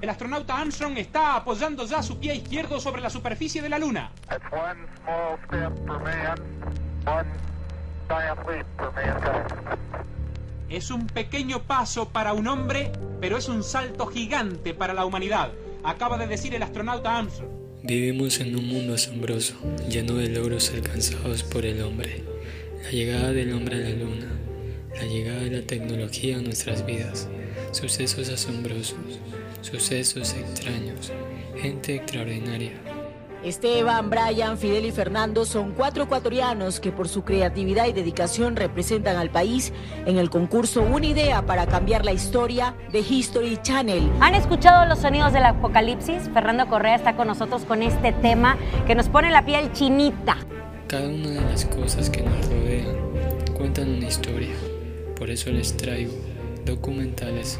El astronauta Armstrong está apoyando ya su pie izquierdo sobre la superficie de la Luna. Es un pequeño paso para un hombre, pero es un salto gigante para la humanidad, acaba de decir el astronauta Armstrong. Vivimos en un mundo asombroso, lleno de logros alcanzados por el hombre. La llegada del hombre a la luna, la llegada de la tecnología a nuestras vidas, sucesos asombrosos, sucesos extraños, gente extraordinaria. Esteban, Brian, Fidel y Fernando son cuatro ecuatorianos que por su creatividad y dedicación representan al país en el concurso Una idea para cambiar la historia de History Channel. ¿Han escuchado los sonidos del apocalipsis? Fernando Correa está con nosotros con este tema que nos pone la piel chinita. Cada una de las cosas que nos rodean cuentan una historia. Por eso les traigo documentales.